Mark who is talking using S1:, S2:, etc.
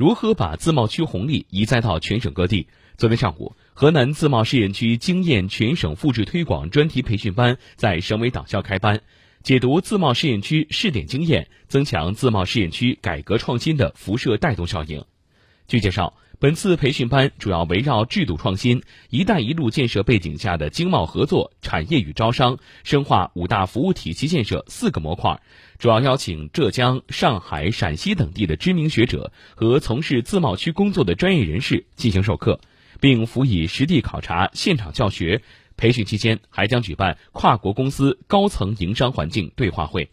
S1: 如何把自贸区红利移栽到全省各地。昨天上午，河南自贸试验区经验全省复制推广专题培训班在省委党校开班，解读自贸试验区试点经验，增强自贸试验区改革创新的辐射带动效应。据介绍，本次培训班主要围绕制度创新、“一带一路”建设背景下的经贸合作、产业与招商、深化五大服务体系建设四个模块，主要邀请浙江、上海、陕西等地的知名学者和从事自贸区工作的专业人士进行授课。并辅以实地考察、现场教学。培训期间还将举办跨国公司高层营商环境对话会。